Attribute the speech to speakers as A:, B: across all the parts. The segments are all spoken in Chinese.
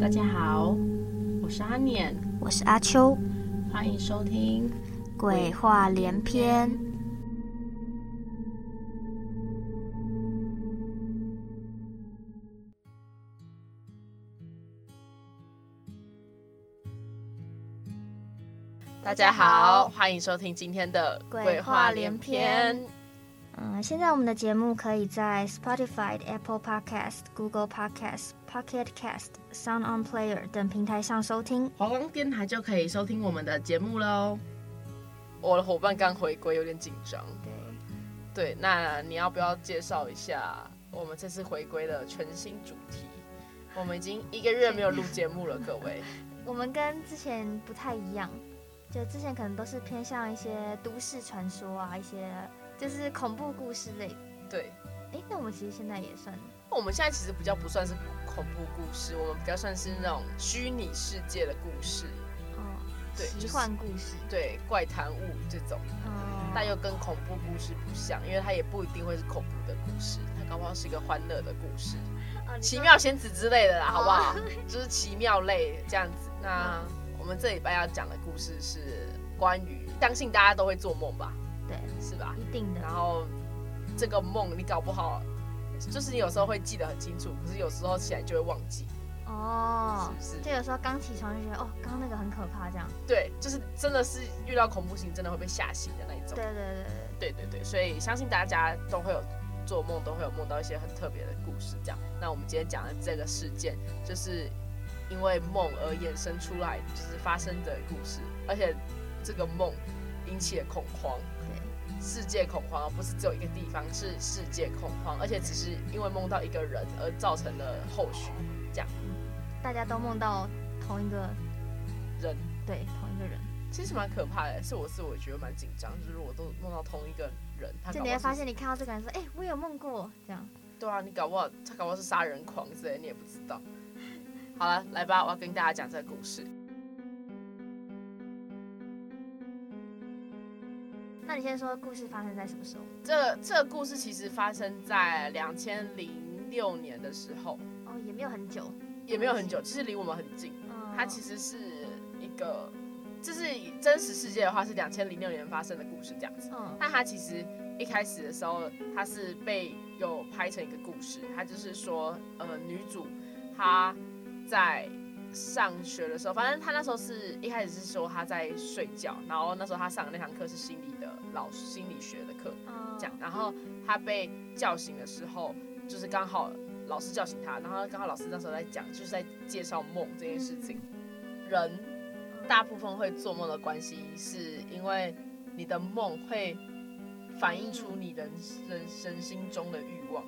A: 大家好，我是阿念，
B: 我是阿秋，
A: 欢迎收听《
B: 鬼话连篇》。
A: 大家好，欢迎收听今天的《鬼话连篇》。
B: 嗯，现在我们的节目可以在 Spotify、Apple Podcast、Google Podcast、Pocket Cast、Sound On Player 等平台上收听。
A: 华光电台就可以收听我们的节目喽。我的伙伴刚回归，有点紧张。
B: 对，
A: 对，那你要不要介绍一下我们这次回归的全新主题？我们已经一个月没有录节目了，各位。
B: 我们跟之前不太一样，就之前可能都是偏向一些都市传说啊，一些。就是恐怖故事类，
A: 对，
B: 哎，那我们其实现在也算，
A: 我们现在其实比较不算是恐怖故事，我们比较算是那种虚拟世界的故事，
B: 哦，
A: 对，
B: 奇幻故事，
A: 对，怪谈物这种，哦，但又跟恐怖故事不像，因为它也不一定会是恐怖的故事，它搞不好是一个欢乐的故事，哦，奇妙仙子之类的啦，哦，好不好？就是奇妙类这样子。那我们这礼拜要讲的故事是关于，相信大家都会做梦吧。
B: 对，
A: 是吧？
B: 一定的。
A: 然后这个梦你搞不好，就是你有时候会记得很清楚，可是有时候起来就会忘记。
B: 哦，
A: 是不是？
B: 就有时候刚起床就觉得，哦，刚刚那个很可怕，这样。
A: 对，就是真的是遇到恐怖情，真的会被吓醒的那一种。
B: 对对对对
A: 对对对，所以相信大家都会有做梦，都会有梦到一些很特别的故事。这样，那我们今天讲的这个事件，就是因为梦而衍生出来，就是发生的故事，而且这个梦引起了恐慌。世界恐慌，而不是只有一个地方，是世界恐慌，而且只是因为梦到一个人而造成了后续，这样。
B: 大家都梦到同一个
A: 人，
B: 对，同一个人，
A: 其实蛮可怕的。是我是我觉得蛮紧张，就是我都梦到同一个人，他
B: 就你会发现你看到这个人说，哎、欸，我有梦过，这样。
A: 对啊，你搞不好他搞不好是杀人狂之类，你也不知道。好了，来吧，我要跟大家讲这个故事。
B: 那你先说故事发生在什么时候？
A: 这这个故事其实发生在两千零六年的时候。
B: 哦，也没有很久，
A: 也没有很久，其实离我们很近。
B: 哦。它
A: 其实是一个，就是真实世界的话是两千零六年发生的故事这样子。嗯。但它其实一开始的时候，它是被有拍成一个故事。它就是说，呃，女主她在。上学的时候，反正他那时候是一开始是说他在睡觉，然后那时候他上的那堂课是心理的老师心理学的课，这样，然后他被叫醒的时候，就是刚好老师叫醒他，然后刚好老师那时候在讲，就是在介绍梦这件事情。人大部分会做梦的关系，是因为你的梦会反映出你人人人心中的欲望。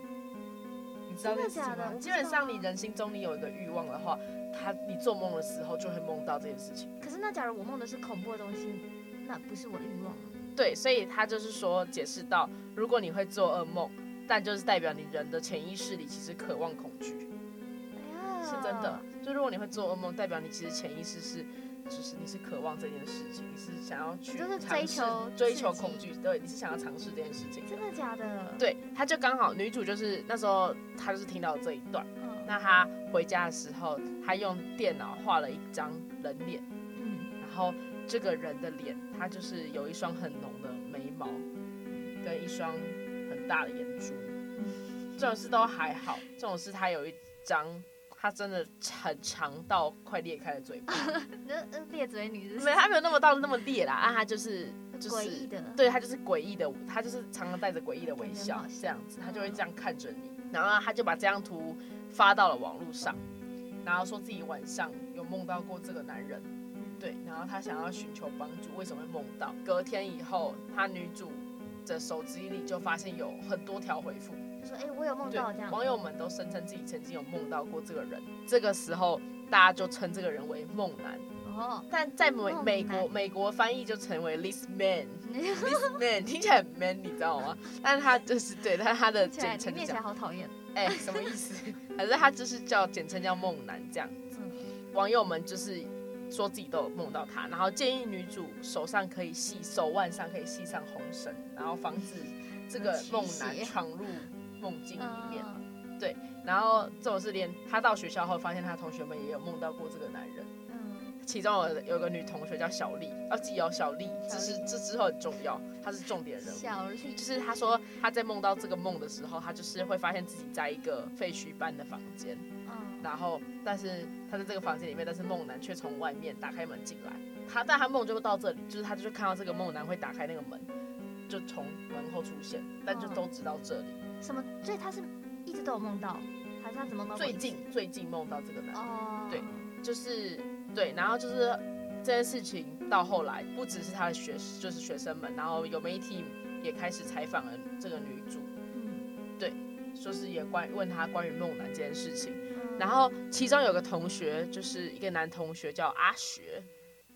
A: 你知道这个吗？基本上你人心中你有一个欲望的话。他，你做梦的时候就会梦到这件事情。
B: 可是那假如我梦的是恐怖的东西，那不是我的欲望。
A: 对，所以他就是说解释到，如果你会做噩梦，但就是代表你人的潜意识里其实渴望恐
B: 惧。
A: 是真的。就如果你会做噩梦，代表你其实潜意识是，就是你是渴望这件事情，你是想要去
B: 就是追求
A: 追求恐惧，对，你是想要尝试这件事情。
B: 真的假的？
A: 对，他就刚好女主就是那时候他就是听到这一段。那他回家的时候，他用电脑画了一张人脸，嗯，然后这个人的脸，他就是有一双很浓的眉毛，跟一双很大的眼珠，这种事都还好，这种事他有一张，他真的很长到快裂开的嘴巴，那
B: 裂嘴女是？
A: 没，他没有那么到那么裂啦，啊，他就是就是
B: 诡异的，
A: 对他就是诡异的，他就是常常带着诡异的微笑，这样子，他就会这样看着你，然后他就把这张图。发到了网络上，然后说自己晚上有梦到过这个男人，对，然后他想要寻求帮助，为什么会梦到？隔天以后，他女主的手机里就发现有很多条回复，
B: 说：“哎，我有梦到这样。”
A: 网友们都声称自己曾经有梦到过这个人。这个时候，大家就称这个人为梦男。哦，但在美美国美国翻译就成为 this man，this man 听起来很 man，你知道吗？但是他就是对，但是他的简称
B: 听起来好讨厌。
A: 哎、欸，什么意思？反正他就是叫简称叫梦男这样子。网友们就是说自己都有梦到他，然后建议女主手上可以系手腕上可以系上红绳，然后防止这个梦男闯入梦境里面。对，然后这种是连他到学校后，发现他同学们也有梦到过这个男人。其中有有个女同学叫小丽，要记哦，小丽，这是这之后很重要，她是重点人物。
B: 小丽
A: 就是她说她在梦到这个梦的时候，她就是会发现自己在一个废墟般的房间，嗯，然后但是他在这个房间里面，但是梦男却从外面打开门进来，他但他梦就会到这里，就是他就看到这个梦男会打开那个门，就从门后出现，但就都知道这里。
B: 什么？所以他是一直都有梦到，还是他怎么梦到？
A: 最近最近梦到这个男人，哦，对，就是。对，然后就是这件事情到后来，不只是他的学，就是学生们，然后有媒体也开始采访了这个女主，嗯，对，说是也关问他关于梦男这件事情，然后其中有个同学，就是一个男同学叫阿学。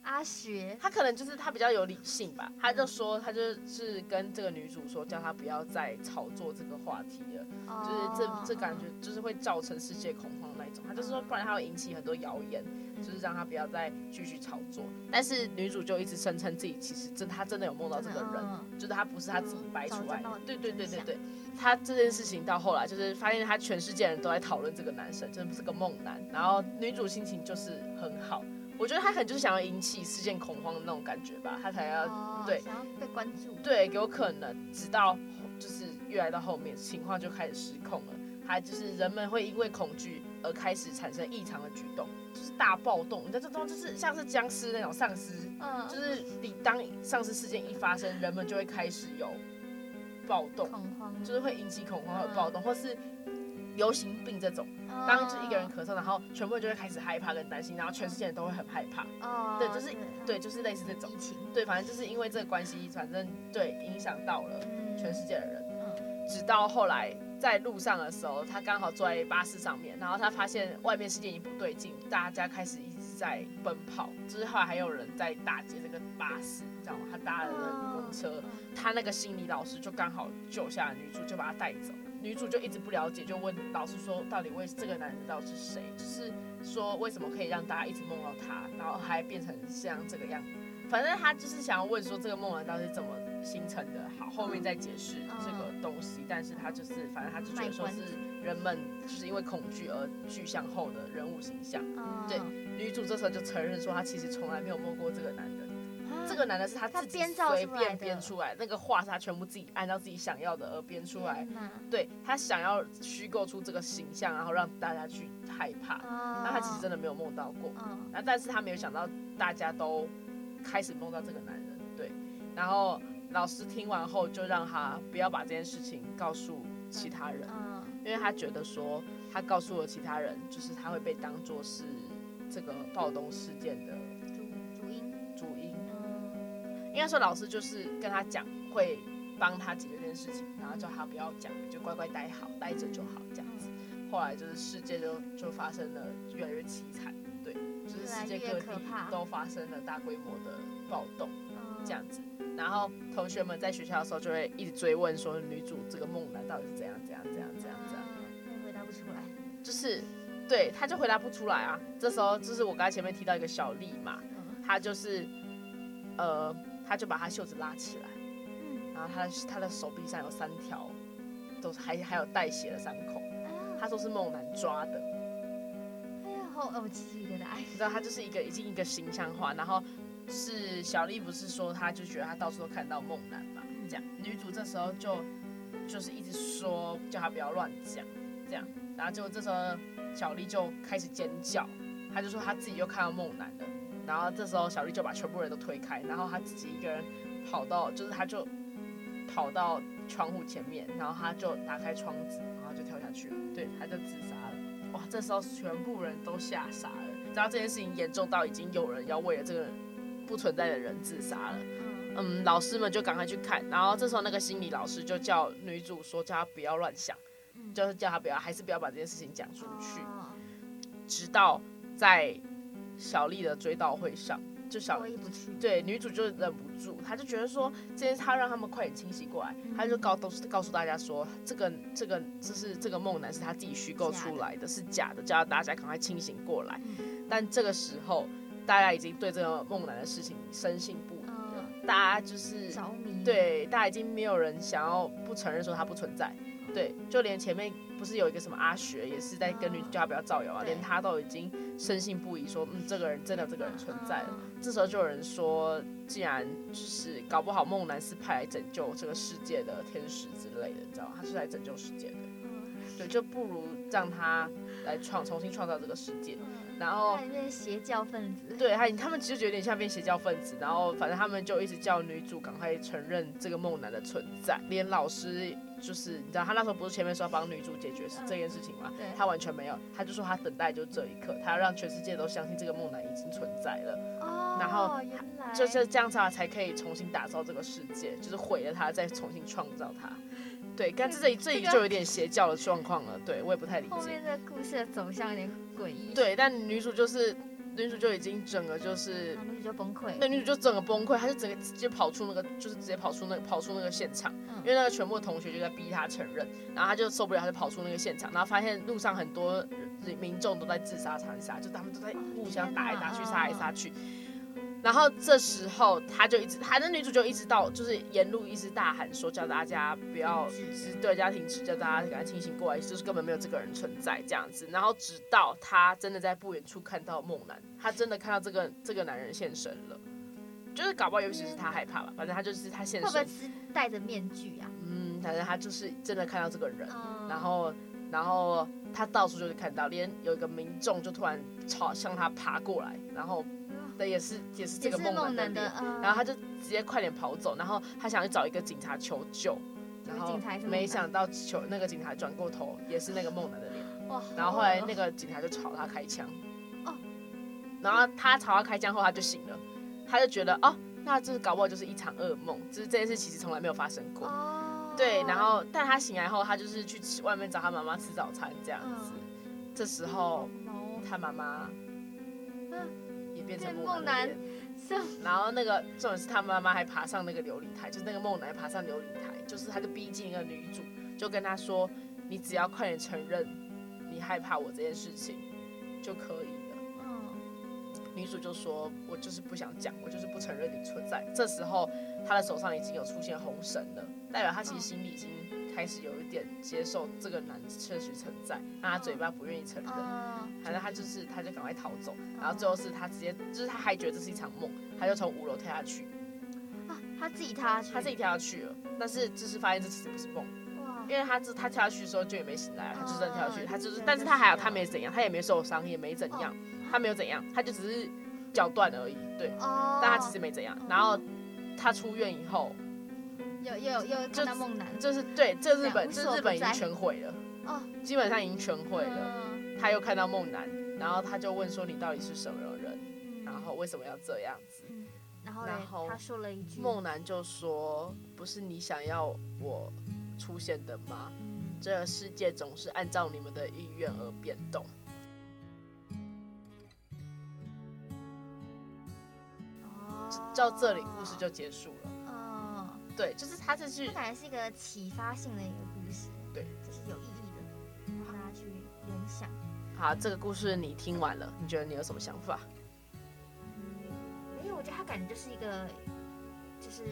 B: 阿学，
A: 他可能就是他比较有理性吧，他就说他就是跟这个女主说，叫她不要再炒作这个话题了，就是这这感觉就是会造成世界恐慌。那种，他就是说不然他会引起很多谣言，就是让他不要再继续炒作。但是女主就一直声称自己其实真她真的有梦到这个人，就是他不是她自己掰出来的。对对对对对，他这件事情到后来就是发现他全世界人都在讨论这个男生，真的不是个梦男，然后女主心情就是很好。我觉得他可能就是想要引起事件恐慌的那种感觉吧，他才要、哦、对
B: 想要被关注，
A: 对，有可能直到就是越来到后面情况就开始失控了，还就是人们会因为恐惧而开始产生异常的举动，就是大暴动，你知道这种就是像是僵尸那种丧尸，嗯，就是你当丧尸事件一发生，人们就会开始有暴动，恐慌，就是会引起恐慌和暴动，嗯、或是。流行病这种，当就一个人咳嗽，然后全部人就会开始害怕跟担心，然后全世界人都会很害怕。哦，对，就是对，就是类似这种。对，反正就是因为这个关系，反正对影响到了全世界的人。嗯。直到后来在路上的时候，他刚好坐在巴士上面，然后他发现外面世界已经不对劲，大家开始一直在奔跑，之后还有人在打劫这个巴士，你知道吗？他搭了个公车，他那个心理老师就刚好救下了女主，就把他带走。女主就一直不了解，就问老师说，到底为这个男人到底是谁？就是说为什么可以让大家一直梦到他，然后还变成像这个样子？反正他就是想要问说这个梦男到底怎么 形成的？好，后面再解释这个东西。但是他就是，反正他就觉得说是人们就是因为恐惧而具象后的人物形象。对，女主这时候就承认说，她其实从来没有梦过这个男人。这个男的是他自己随便编出来，那个话是他全部自己按照自己想要的而编出来。对，他想要虚构出这个形象，然后让大家去害怕。那他其实真的没有梦到过。那但是他没有想到大家都开始梦到这个男人。对，然后老师听完后就让他不要把这件事情告诉其他人，因为他觉得说他告诉了其他人，就是他会被当做是这个暴动事件的主主因。主因。应该说，老师就是跟他讲，会帮他解决这件事情，然后叫他不要讲，就乖乖待好，待着就好这样子。后来就是世界就就发生了越来越凄惨，对，就是世界各地都发生了大规模的暴动这样子。然后同学们在学校的时候就会一直追问说，女主这个梦男到底是怎样怎样怎样怎样怎样？
B: 他回答不出来，
A: 就是对，他就回答不出来啊。这时候就是我刚才前面提到一个小丽嘛，她就是呃。她就把她袖子拉起来，嗯，然后他他的手臂上有三条，都是还还有带血的伤口，他说是梦男抓的，
B: 哎呀，好恶气的爱，
A: 你知道他就是一个已经一个形象化，然后是小丽不是说她就觉得她到处都看到梦男嘛，这样女主这时候就就是一直说叫她不要乱讲，这样，然后结果这时候小丽就开始尖叫，她就说她自己又看到梦男了。然后这时候小丽就把全部人都推开，然后她自己一个人跑到，就是她就跑到窗户前面，然后她就打开窗子，然后就跳下去了，对，她就自杀了。哇，这时候全部人都吓傻了，知道这件事情严重到已经有人要为了这个不存在的人自杀了。嗯，老师们就赶快去看，然后这时候那个心理老师就叫女主说，叫她不要乱想，就是叫她不要，还是不要把这件事情讲出去，直到。在小丽的追悼会上，就小
B: 丽不去，
A: 对女主就忍不住，她就觉得说这件事她让他们快点清醒过来，她就告都是告诉大家说这个这个这是这个梦男是她自己虚构出来的，是假的，叫大家赶快清醒过来。但这个时候，大家已经对这个梦男的事情深信不疑了，大家就是
B: 着迷，
A: 对，大家已经没有人想要不承认说他不存在。对，就连前面不是有一个什么阿学，也是在跟女主叫他不要造谣啊，连他都已经深信不疑，说嗯，这个人真的这个人存在了。这时候就有人说，既然就是搞不好梦男是派来拯救这个世界的天使之类的，你知道吗？他是来拯救世界的。对，就不如让他来创重新创造这个世界。然后
B: 变邪教分子，
A: 对他，他们其实就有点像变邪教分子。然后反正他们就一直叫女主赶快承认这个梦男的存在。连老师就是你知道，他那时候不是前面说要帮女主解决是这件事情吗？他完全没有，他就说他等待就这一刻，他要让全世界都相信这个梦男已经存在了。哦，然后就是这样子才可以重新打造这个世界，就是毁了他，再重新创造它。对，但这里这里就有点邪教的状况了。对，我也不太理解。
B: 后面的故事的走向有点诡异。
A: 对，但女主就是女主就已经整个就是，
B: 女主就崩溃。
A: 那女主就整个崩溃，她就整个直接跑出那个，就是直接跑出那个跑出那个现场，因为那个全部的同学就在逼她承认，然后她就受不了，她就跑出那个现场，然后发现路上很多民众都在自杀残杀，就他们都在互相打来打去，杀来杀去。然后这时候，他就一直，他的女主就一直到，就是沿路一直大喊说，叫大家不要，对，叫停止，叫大家赶快清醒过来，就是根本没有这个人存在这样子。然后直到他真的在不远处看到梦男，他真的看到这个这个男人现身了，就是搞不好尤其是他害怕吧，反正他就是他现身。会不会
B: 是戴着面具啊？
A: 嗯，反正他就是真的看到这个人，然后然后他到处就是看到，连有一个民众就突然朝向他爬过来，然后。的也是也是这个梦男的，然后他就直接快点跑走，然后他想去找一个警察求救，然后没想到求那个警察转过头也是那个梦男的脸，然后后来那个警察就朝他开枪，然后他朝他开枪后他就醒了，他就觉得哦，那这搞不好就是一场噩梦，就是这件事其实从来没有发生过，对，然后但他醒来后他就是去吃外面找他妈妈吃早餐这样子，这时候他妈妈。变成梦男，然后那个重点是他妈妈还爬上那个琉璃台，就是那个梦男爬上琉璃台，就是他就逼近一个女主，就跟她说：“你只要快点承认你害怕我这件事情就可以了。”嗯，女主就说：“我就是不想讲，我就是不承认你存在。”这时候他的手上已经有出现红绳了，代表他其实心里已经。开始有一点接受这个男确实存在，但他嘴巴不愿意承认，反正他就是他就赶快逃走，然后最后是他直接就是他还觉得这是一场梦，他就从五楼跳下去，
B: 啊，他自己跳下去，
A: 他自己跳下去了，但是就是发现这其实不是梦，因为他这他跳下去的时候就也没醒来，他就真的跳下去，他就是，但是他还好他没怎样，他也没受伤，也没怎样，他没有怎样，他就只是脚断而已，对，但他其实没怎样，然后他出院以后。
B: 有有有看到梦男，
A: 就是对，这日本这日本已经全毁了，哦，基本上已经全毁了。他又看到梦男，然后他就问说：“你到底是什么人？然后为什么要这样子？”
B: 然后然后他说了一句：“
A: 梦男就说，不是你想要我出现的吗？这个世界总是按照你们的意愿而变动。”到这里故事就结束了。对，就是他这句，
B: 感觉是一个启发性的一个故事，对，就是有意义的，让大家去联想。
A: 好，这个故事你听完了，你觉得你有什么想法？
B: 嗯，没有，我觉得他感觉就是一个，就是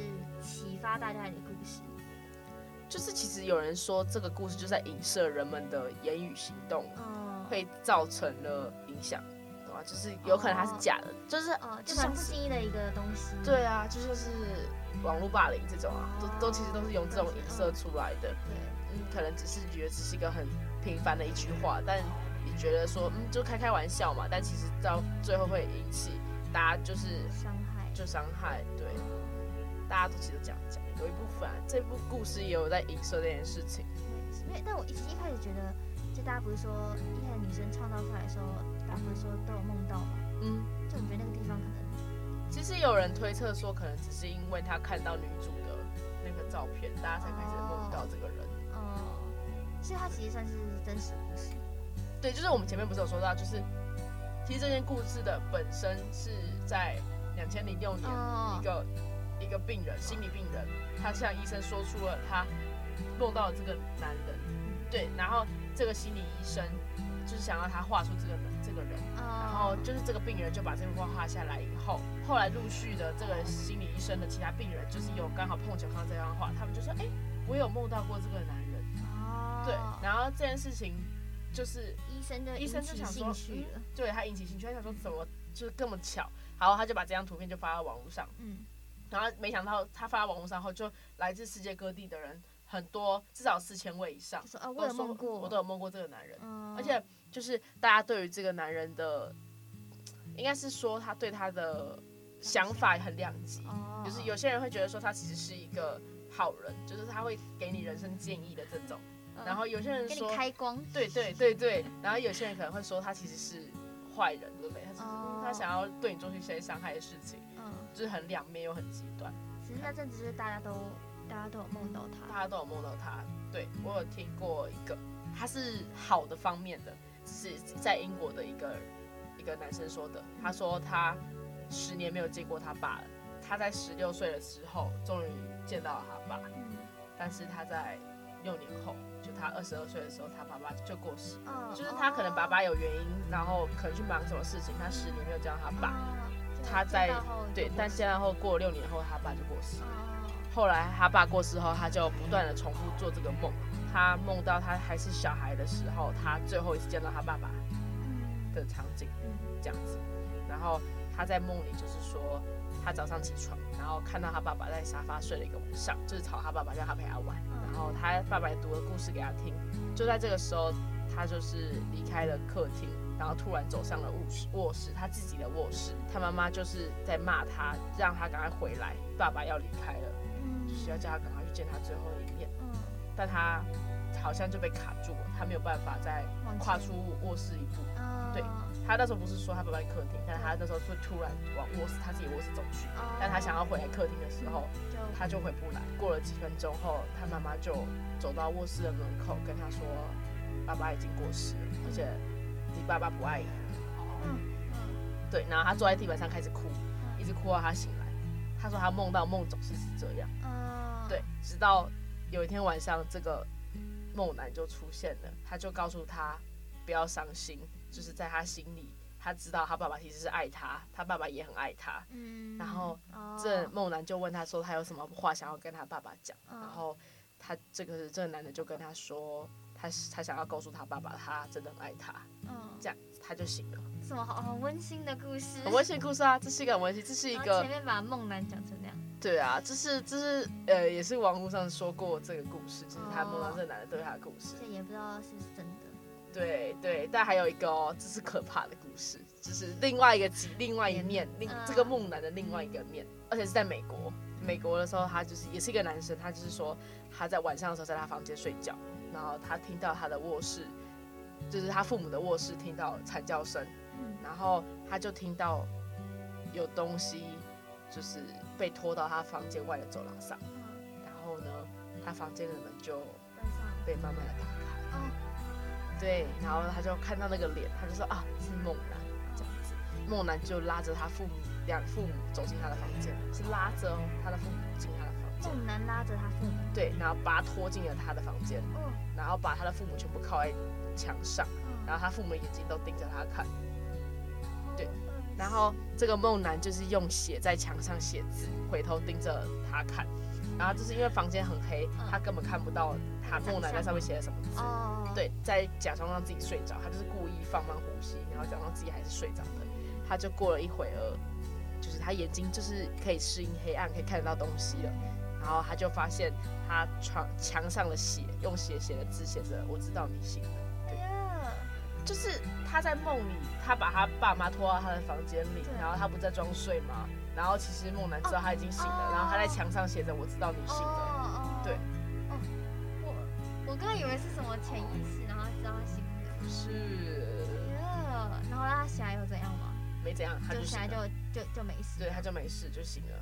B: 启发大家的故事。
A: 就是其实有人说，这个故事就在影射人们的言语行动，嗯，会造成了影响。懂吗就是有可能它是假的，就是
B: 呃，就是不经意的一个东西。
A: 对啊，就是是网络霸凌这种啊，都都其实都是用这种影射出来的。对，嗯，可能只是觉得只是一个很平凡的一句话，但你觉得说嗯，就开开玩笑嘛，但其实到最后会引起大家就是伤害，就伤害。对，大家都其实讲讲，有一部分啊，这部故事也有在影射这件事情。
B: 对，因为但我一直一开始觉得，就大家不是说一开始女生创造出来的时候。大家不是说都有梦到吗？嗯，就我觉得那个地方可能，
A: 其实有人推测说，可能只是因为他看到女主的那个照片，大家才开始梦到这个人。哦、
B: 嗯，所以他其实算是真实故事。
A: 对，就是我们前面不是有说到，就是其实这件故事的本身是在两千零六年一个、哦、一个病人，心理病人，他向医生说出了他梦到了这个男人，对，然后这个心理医生就是想要他画出这个人，这个人，然后就是这个病人就把这幅画画下来以后，后来陆续的这个心理医生的其他病人，就是有刚好碰巧看到这张画，他们就说，哎，我有梦到过这个男人，哦，对，然后这件事情就是医生的医生就想说，嗯、对他引起兴趣，他想说怎么就是这么巧，然后他就把这张图片就发到网络上，嗯，然后没想到他发到网络上后，就来自世界各地的人很多，至少四千位以上，
B: 说啊，我有梦过，
A: 我都有梦过这个男人，嗯、而且。就是大家对于这个男人的，应该是说他对他的想法很两极。就是有些人会觉得说他其实是一个好人，就是他会给你人生建议的这种。然后有些人说
B: 开光，
A: 对对对对。然后有些人可能会说他其实是坏人，对不对？他他想要对你做出一些伤害的事情。嗯，就是很两面又很极端。
B: 其实那阵子是大家都大家都有梦到他，
A: 大家都有梦到他。对，我有听过一个，他是好的方面的。是在英国的一个一个男生说的，他说他十年没有见过他爸了，他在十六岁的时候终于见到了他爸，但是他在六年后，就他二十二岁的时候，他爸爸就过世，就是他可能爸爸有原因，然后可能去忙什么事情，他十年没有见到他爸，他在对，但见到后过了六年后，他爸就过世，后来他爸过世后，他就不断的重复做这个梦。他梦到他还是小孩的时候，他最后一次见到他爸爸的场景，这样子。然后他在梦里就是说，他早上起床，然后看到他爸爸在沙发睡了一个晚上，就是吵他爸爸叫他陪他玩。然后他爸爸也读了故事给他听。就在这个时候，他就是离开了客厅，然后突然走上了卧室，卧室他自己的卧室。他妈妈就是在骂他，让他赶快回来，爸爸要离开了，就是要叫他赶快去见他最后一面。但他好像就被卡住了，他没有办法再跨出卧室一步。对，他那时候不是说他爸爸在客厅，但他那时候会突然往卧室他自己卧室走去。但他想要回来客厅的时候，他就回不来。过了几分钟后，他妈妈就走到卧室的门口跟他说：“爸爸已经过世了，而且你爸爸不爱你。”对，然后他坐在地板上开始哭，一直哭到他醒来。他说他梦到梦总是是这样。对，直到。有一天晚上，这个梦男就出现了，他就告诉他不要伤心，就是在他心里，他知道他爸爸其实是爱他，他爸爸也很爱他。嗯，然后这梦男就问他说，他有什么话想要跟他爸爸讲，然后他这个这个男的就跟他说，他他想要告诉他爸爸，他真的很爱他。嗯，这样他就醒了。
B: 什么好好温馨的故事？
A: 很温馨的故事啊，这是一个很温馨，这是一个
B: 前面把梦男讲成。
A: 对啊，这是这是呃，也是网络上说过这个故事，就是他梦到这个男的对他的故事。
B: 这也不知道是不是真的。
A: 对对，但还有一个哦，这是可怕的故事，就是另外一个另外一面，另这个梦男的另外一个面，而且是在美国。美国的时候，他就是也是一个男生，他就是说他在晚上的时候在他房间睡觉，然后他听到他的卧室，就是他父母的卧室听到惨叫声，然后他就听到有东西就是。被拖到他房间外的走廊上，然后呢，他房间的门就被慢慢的打开，对，然后他就看到那个脸，他就说啊，是梦男这样子，梦男就拉着他父母两父母走进他的房间，是拉着他的父母进他的房间，
B: 梦男拉着他父母，
A: 对，然后把他拖进了他的房间，然后把他的父母全部靠在墙上，然后他父母眼睛都盯着他看，对。然后这个梦男就是用血在墙上写字，回头盯着他看，然后就是因为房间很黑，他根本看不到他梦男在上面写了什么字。对，在假装让自己睡着，他就是故意放慢呼吸，然后假装自己还是睡着的。他就过了一会儿，就是他眼睛就是可以适应黑暗，可以看得到东西了。然后他就发现他床墙上的血，用血写的字写着：“我知道你醒了。”对，就是他在梦里。他把他爸妈拖到他的房间里，然后他不在装睡吗？然后其实梦男知道他已经醒了，然后他在墙上写着“我知道你醒了”。对。哦，
B: 我我刚刚以为是什么潜意识，然后知道他醒了。
A: 不是。
B: 然后他醒来又怎样吗？
A: 没怎样，他就醒来
B: 就就就没事。
A: 对，他就没事，就醒了。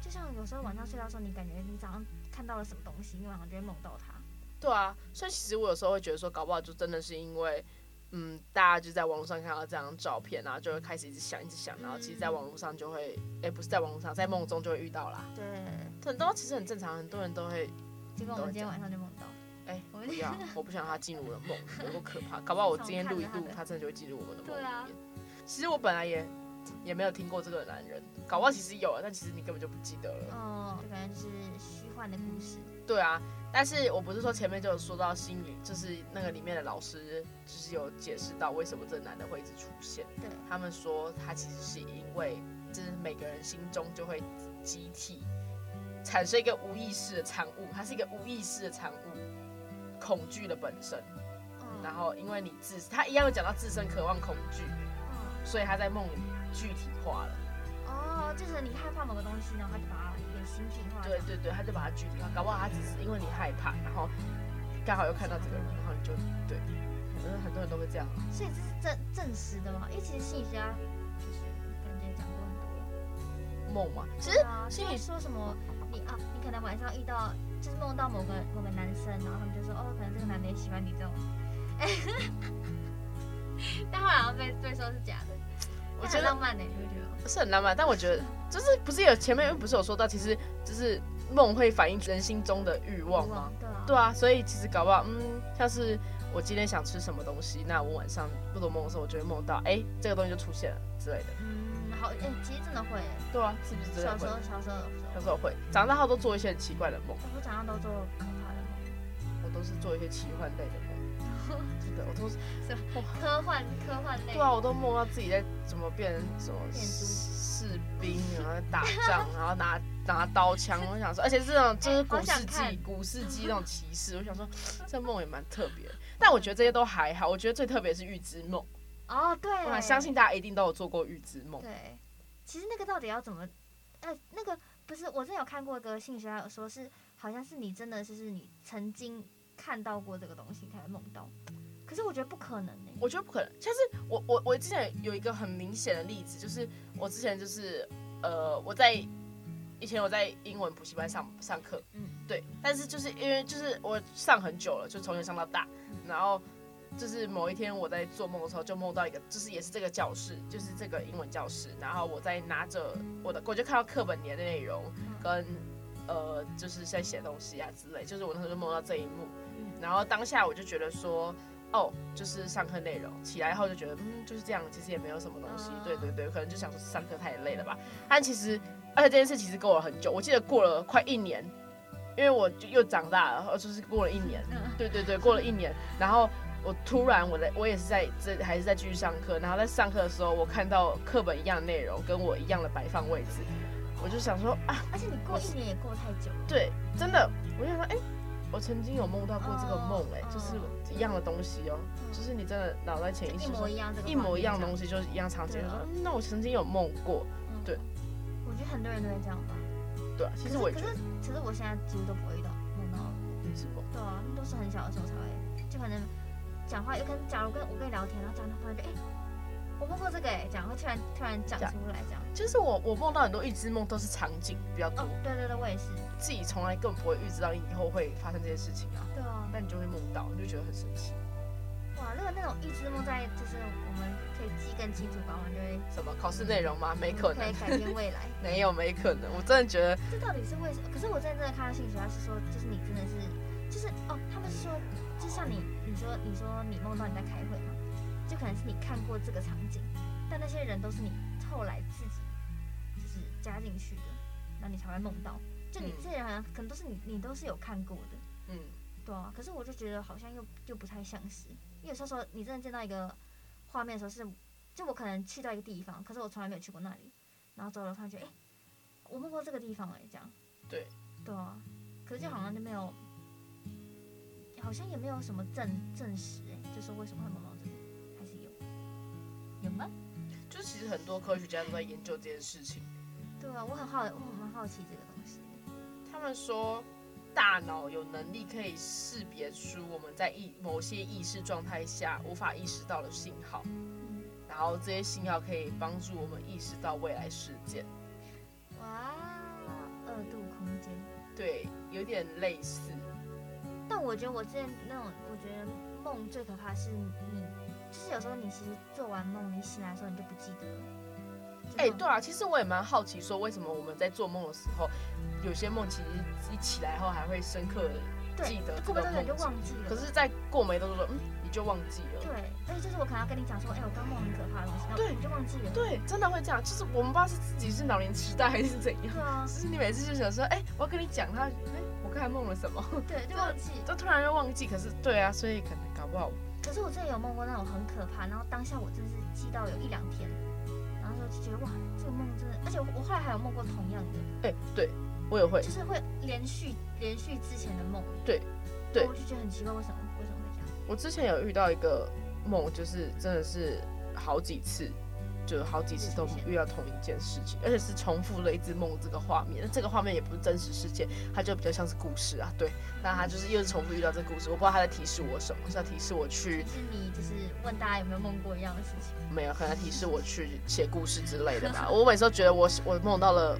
B: 就像有时候晚上睡觉的时候，你感觉你早上看到了什么东西，你晚上就会梦到他。
A: 对啊，所以其实我有时候会觉得说，搞不好就真的是因为。嗯，大家就在网络上看到这张照片，然后就会开始一直想，一直想，然后其实，在网络上就会，哎、欸，不是在网络上，在梦中就会遇到啦。
B: 对，
A: 很多其实很正常，很多人都会。
B: 结果我们今天晚上就梦到。
A: 哎、欸，不要，我不想让他进入我的梦，有多可怕？搞不好我今天录 一录，他真的就会进入我们的梦里面。啊、其实我本来也也没有听过这个男人，搞不好其实有了，但其实你根本就不记得了。
B: 哦，就感觉是虚幻的故事。
A: 对啊。但是我不是说前面就有说到心理，就是那个里面的老师，就是有解释到为什么这个男的会一直出现。
B: 对，
A: 他们说他其实是因为，就是每个人心中就会集体产生一个无意识的产物，它是一个无意识的产物，恐惧的本身。嗯。然后因为你自，他一样有讲到自身渴望恐惧，嗯，所以他在梦里具体化了。
B: 哦，就是你害怕某个东西，然后他就把它。
A: 对对对，他就把它具体化，搞不好他只是因为你害怕，然后刚好又看到这个人，然后你就对，可能很多人都会这样。
B: 所以这是证证实的吗？因为其实心理学家就是感觉讲过很多梦
A: 嘛。其实心理
B: 说什么你啊，你可能晚上遇到就是梦到某个某个男生，然后他们就说哦，可能这个男的也喜欢你这种。但后来被被说是假的，我觉得浪漫呢，你会觉得？
A: 是很浪漫，但我觉得。就是不是有前面不是有说到，其实就是梦会反映人心中的欲望吗？
B: 对啊，
A: 对啊，所以其实搞不好，嗯，像是我今天想吃什么东西，那我晚上不做梦的时候，我就会梦到，哎、欸，这个东西就出现了之类的。
B: 嗯，好，哎、欸，其实真的会。
A: 对啊，是不是真的会？
B: 小时候，小时候，
A: 小时候会，长大后都做一些很奇怪的梦。
B: 我长大都做可怕的梦。
A: 我都是做一些奇幻类的梦。真的，我都是
B: 科幻科幻类。
A: 对啊，我都梦到自己在怎么变成什么。士兵，然后打仗，然后拿拿刀枪。我想说，而且这种就是古世纪、古世纪那种骑士。我想说，这梦也蛮特别。但我觉得这些都还好。我觉得最特别是预知梦。
B: 哦，对。
A: 我相信大家一定都有做过预知梦。
B: 对。其实那个到底要怎么？呃，那个不是，我之前有看过一个心理学家有说是，好像是你真的就是你曾经看到过这个东西才会梦到。可是我觉得不可能呢、欸。
A: 我觉得不可能。像是我我我之前有一个很明显的例子，就是我之前就是呃我在以前我在英文补习班上上课，嗯，对。但是就是因为就是我上很久了，就从小上到大，然后就是某一天我在做梦的时候，就梦到一个，就是也是这个教室，就是这个英文教室，然后我在拿着我的，我就看到课本里的内容跟呃就是在写东西啊之类，就是我那时候就梦到这一幕，然后当下我就觉得说。哦，就是上课内容，起来后就觉得，嗯，就是这样，其实也没有什么东西。对对对，可能就想说上课太累了吧。但其实，而且这件事其实过了很久，我记得过了快一年，因为我就又长大了，就是过了一年。对对对，过了一年，然后我突然我在，我也是在这还是在继续上课，然后在上课的时候，我看到课本一样的内容，跟我一样的摆放位置，我就想说啊，
B: 而且你过一年也过太久。
A: 对，真的，我就想说，哎、欸。我曾经有梦到过这个梦，哎，就是一样的东西哦，就是你真的脑袋潜意识一模一样，一模一样的东西就是一样场景。那我曾经有梦过，对。
B: 我觉得很多人都会这样吧。
A: 对啊，其实我觉得。
B: 可是，其实我现在几乎都不会遇到梦到预知梦。对啊，那都是很小的时候才会，就可能讲话，有可能假如跟我跟你聊天，然后讲到突然就哎。我梦过这个哎，讲会突然突然讲出来这样。
A: 就是我我梦到很多预知梦都是场景比较多。
B: 对对对，我也是。
A: 自己从来根本不会预知到以后会发生这些事情啊。
B: 对啊。
A: 那你就会梦到，你就觉得很神奇。
B: 哇，那个那种预知梦在就是我们可以记更清楚，吧，我们就会。
A: 什么考试内容吗？没可能。
B: 可以改变未来。
A: 没有，没可能。我真的觉得。
B: 这到底是为什么？可是我真的真的看到信息，他是说，就是你真的是，就是哦，他们是说，就像你你说你说你梦到你在开会嘛，就可能是你看过这个场景。但那些人都是你后来自己就是加进去的，那你才会梦到。就你这些人好像可能都是你，你都是有看过的。嗯，对啊。可是我就觉得好像又又不太像是，因为有时候说你真的见到一个画面的时候是，就我可能去到一个地方，可是我从来没有去过那里，然后走了发觉，哎、欸，我梦过这个地方哎、欸，这样。
A: 对。
B: 对啊。可是就好像就没有，好像也没有什么证证实哎、欸，就是为什么会梦到这个，还是有，有吗？
A: 就其实很多科学家都在研究这件事情。
B: 对啊，我很好，我蛮好奇这个。
A: 他们说，大脑有能力可以识别出我们在意某些意识状态下无法意识到的信号，嗯、然后这些信号可以帮助我们意识到未来事件。
B: 哇，二度空间。
A: 对，有点类似。
B: 但我觉得我之前那种，我觉得梦最可怕的是你。就是有时候你其实做完梦，你醒来的时候你就不记得了。
A: 哎、欸，对啊，其实我也蛮好奇，说为什么我们在做梦的时候，有些梦其实一起来后还会深刻的记得，
B: 过不多久就忘记了。
A: 可是在过没多久，嗯，你就忘记了。
B: 对，而且就是我可能要跟你讲说，哎、欸，我刚梦很可怕的东西，
A: 对，
B: 你就忘记了。
A: 对，真的会这样，就是我们不知道是自己是老年痴呆还是怎样。
B: 对啊，
A: 就是你每次就想说，哎、欸，我要跟你讲，他，哎、欸，我刚才梦了什么？
B: 对，就忘记，
A: 就突然又忘记。可是，对啊，所以可能搞不好。
B: 可是我之前有梦过那种很可怕，然后当下我真是记到有一两天，就觉得哇，这个梦真的，而且我我后来还有梦过同样的。
A: 哎、欸，对，我也会，
B: 就是会连续连续之前的梦。
A: 对，对，
B: 我就觉得很奇怪，为什么为什么会这样？
A: 我之前有遇到一个梦，就是真的是好几次。就好几次都遇到同一件事情，而且是重复了一只梦这个画面。那这个画面也不是真实事件，它就比较像是故事啊。对，那他就是又是重复遇到这个故事，我不知道他在提示我什么，是要提示我去。
B: 是你就是问大家有没有梦过一样的事情？
A: 没有，可能提示我去写故事之类的吧。我每次都觉得我我梦到了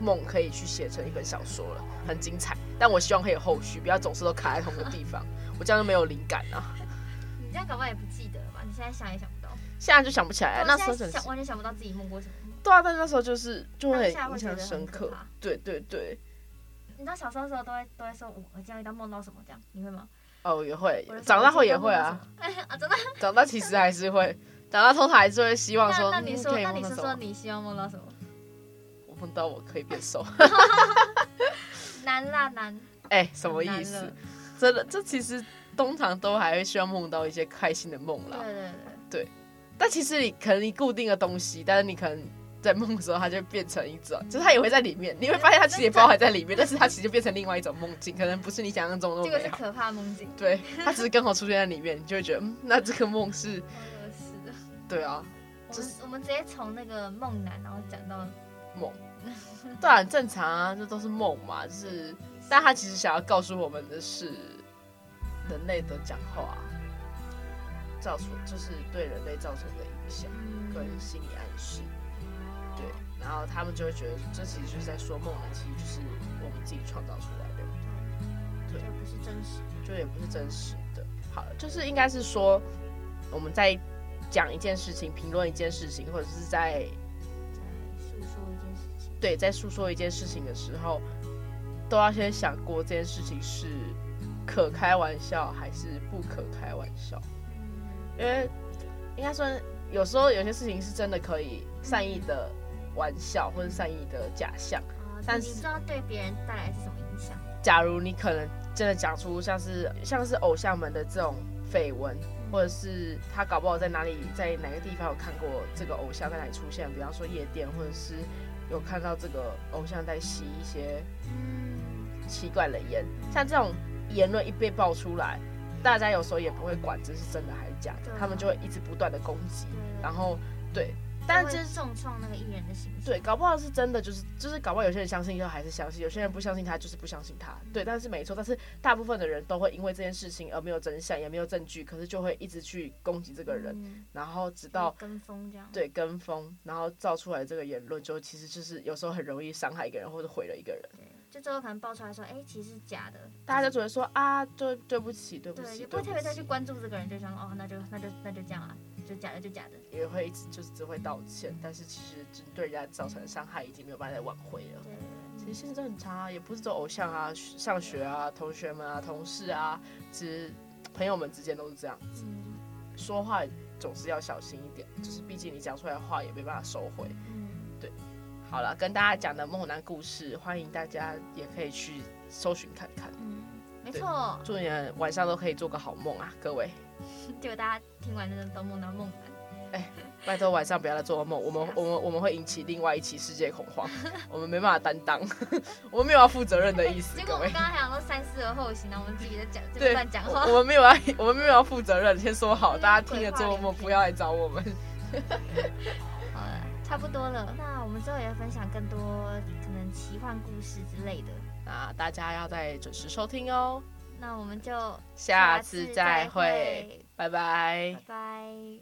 A: 梦可以去写成一本小说了，很精彩。但我希望可以有后续，不要总是都卡在同个地方，我这样就没有灵感啊。
B: 你这样搞不好也不记得了吧？你现在想一想。
A: 现在就想不起来，那时候
B: 想完全想不到自己梦过什么。
A: 对啊，但那时候就是就会印象深刻。对对对。
B: 你知道小时候的时候都会都会说，我我这样一到梦到什么这样，你会吗？
A: 哦，也会。长大后也会啊。
B: 啊，真的。
A: 长大其实还是会，长大通常还是会希望说。
B: 那你说，那你说说你希望梦到什么？
A: 我梦到我可以变瘦。
B: 难啦难。
A: 哎，什么意思？真的，这其实通常都还会希望梦到一些开心的梦啦。
B: 对对对。
A: 对。但其实你可能你固定的东西，但是你可能在梦的时候，它就变成一种，就是它也会在里面，你会发现它其实也包含在里面，但是它其实就变成另外一种梦境，可能不是你想象中的。
B: 这个是可怕梦境。
A: 对，它只是刚好出现在里面，你就会觉得，嗯，那这个梦是。是
B: 的。
A: 对啊。
B: 就是我们直接从那个梦男，然后讲到
A: 梦。对啊，很正常啊，这都是梦嘛，就是，但他其实想要告诉我们的是，人类的讲话。造成就是对人类造成的影响跟心理暗示，对，然后他们就会觉得这其实就是在说梦呢，其实就是我们自己创造出来的，
B: 对，就不是真实，
A: 就也不是真实的。好，就是应该是说我们在讲一件事情、评论一件事情，或者是在
B: 在诉说一件事情，
A: 对，在诉说一件事情的时候，都要先想过这件事情是可开玩笑还是不可开玩笑。因为应该说，有时候有些事情是真的可以善意的玩笑或者善意的假象，但是
B: 你知道对别人带来是什么影响？
A: 假如你可能真的讲出像是像是偶像们的这种绯闻，或者是他搞不好在哪里在哪个地方有看过这个偶像在哪里出现，比方说夜店，或者是有看到这个偶像在吸一些奇怪的烟，像这种言论一被爆出来。大家有时候也不会管这是真的还是假的，他们就会一直不断的攻击，然后对，但是
B: 重创那个艺人的形象。
A: 对，搞不好是真的，就是就是搞不好有些人相信就还是相信，有些人不相信他就是不相信他。对，但是没错，但是大部分的人都会因为这件事情而没有真相，也没有证据，可是就会一直去攻击这个人，然后直到
B: 跟风这样。
A: 对，跟风，然后造出来这个言论，就其实就是有时候很容易伤害一个人或者毁了一个人。
B: 就最后可能爆出来说，哎、欸，其实是假的，
A: 大家就只会说啊，对，对不起，对不起，
B: 对，也不会特别再去关注这个人，就想哦，那就那就那就这样啊，就假的就假的，
A: 也会一直就是只会道歉，但是其实针对人家造成的伤害已经没有办法再挽回了。对，其实现在很差，也不是做偶像啊，上学啊，同学们啊，同事啊，其实朋友们之间都是这样子，嗯、说话总是要小心一点，就是毕竟你讲出来的话也没办法收回。好了，跟大家讲的梦男故事，欢迎大家也可以去搜寻看看。
B: 嗯，没错。
A: 祝你们晚上都可以做个好梦啊，各位。
B: 结果大家听完真的都梦到梦男。
A: 哎、欸，拜托晚上不要再做噩梦，我们 我们我们会引起另外一起世界恐慌，我们没办法担当，我们没有要负责任的意思。
B: 结果我们刚刚还想说三思而后行，呢我们自己在讲这乱讲话。
A: 我们没有要，我们没有要负责任，先说好，大家听了做噩梦不要来找我们。
B: 差不多了，那我们之后也要分享更多可能奇幻故事之类的，
A: 那大家要再准时收听哦。
B: 那我们就
A: 下次再会，拜拜，
B: 拜拜。